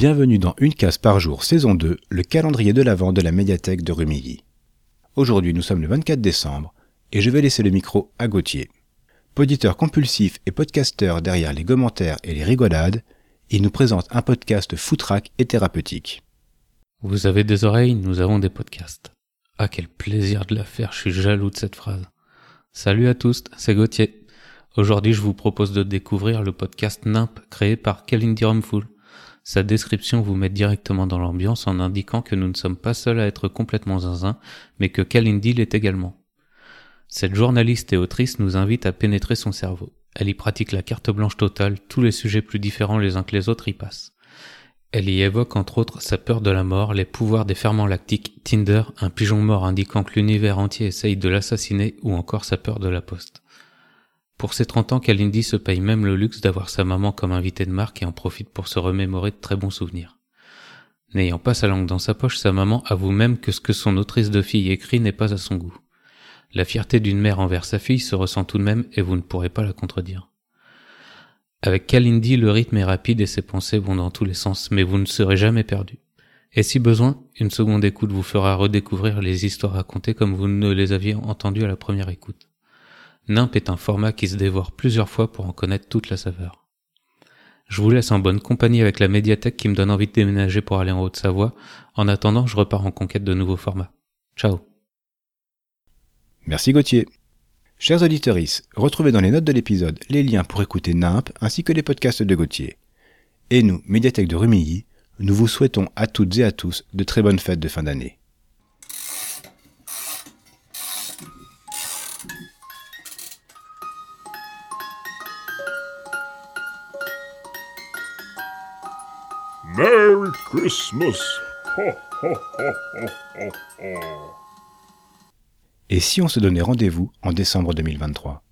Bienvenue dans Une case par jour, saison 2, le calendrier de l'Avent de la médiathèque de Rumilly. Aujourd'hui, nous sommes le 24 décembre et je vais laisser le micro à Gauthier. Poditeur compulsif et podcasteur derrière les commentaires et les rigolades, il nous présente un podcast foutraque et thérapeutique. Vous avez des oreilles, nous avons des podcasts. Ah, quel plaisir de la faire, je suis jaloux de cette phrase. Salut à tous, c'est Gauthier. Aujourd'hui, je vous propose de découvrir le podcast NIMP créé par Kalindi Rumful. Sa description vous met directement dans l'ambiance en indiquant que nous ne sommes pas seuls à être complètement zinzin, mais que Kalindi l'est également. Cette journaliste et autrice nous invite à pénétrer son cerveau. Elle y pratique la carte blanche totale, tous les sujets plus différents les uns que les autres y passent. Elle y évoque entre autres sa peur de la mort, les pouvoirs des ferments lactiques, Tinder, un pigeon mort indiquant que l'univers entier essaye de l'assassiner ou encore sa peur de la poste. Pour ses 30 ans, Kalindi se paye même le luxe d'avoir sa maman comme invitée de marque et en profite pour se remémorer de très bons souvenirs. N'ayant pas sa langue dans sa poche, sa maman avoue même que ce que son autrice de fille écrit n'est pas à son goût. La fierté d'une mère envers sa fille se ressent tout de même et vous ne pourrez pas la contredire. Avec Kalindi, le rythme est rapide et ses pensées vont dans tous les sens, mais vous ne serez jamais perdu. Et si besoin, une seconde écoute vous fera redécouvrir les histoires racontées comme vous ne les aviez entendues à la première écoute. NIMP est un format qui se dévore plusieurs fois pour en connaître toute la saveur. Je vous laisse en bonne compagnie avec la médiathèque qui me donne envie de déménager pour aller en Haute-Savoie. En attendant, je repars en conquête de nouveaux formats. Ciao. Merci Gauthier. Chers auditeurs, retrouvez dans les notes de l'épisode les liens pour écouter NIMP ainsi que les podcasts de Gauthier. Et nous, médiathèque de Rumilly, nous vous souhaitons à toutes et à tous de très bonnes fêtes de fin d'année. Merry Christmas! Et si on se donnait rendez-vous en décembre 2023